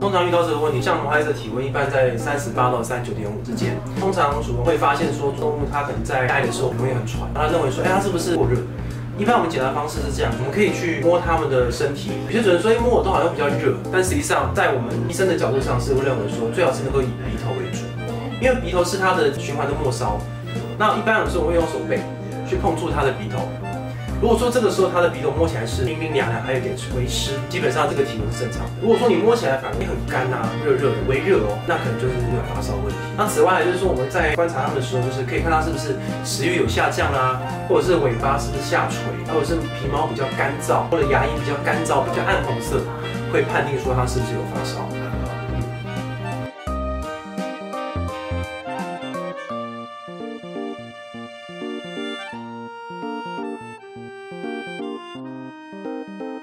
通常遇到这个问题，像毛孩子的体温一般在三十八到三十九点五之间，通常主人会发现说动物它可能在爱的时候容易很喘，他认为说，哎，它是不是过热？一般我们检查方式是这样，我们可以去摸它们的身体，有些主人说，哎，摸我都好像比较热，但实际上在我们医生的角度上是会认为说，最好是能够以鼻头为主，因为鼻头是它的循环的末梢。那一般有时候我会用手背去碰触它的鼻头。如果说这个时候它的鼻头摸起来是冰冰凉凉，还有点微湿，基本上这个体温是正常的。如果说你摸起来反而很干呐、啊，热热的，微热哦，那可能就是有发烧问题。那此外就是说我们在观察它们的时候，就是可以看它是不是食欲有下降、啊，或者是尾巴是不是下垂，或者是皮毛比较干燥，或者牙龈比较干燥、比较暗红色，会判定说它是不是有发烧。Thank you.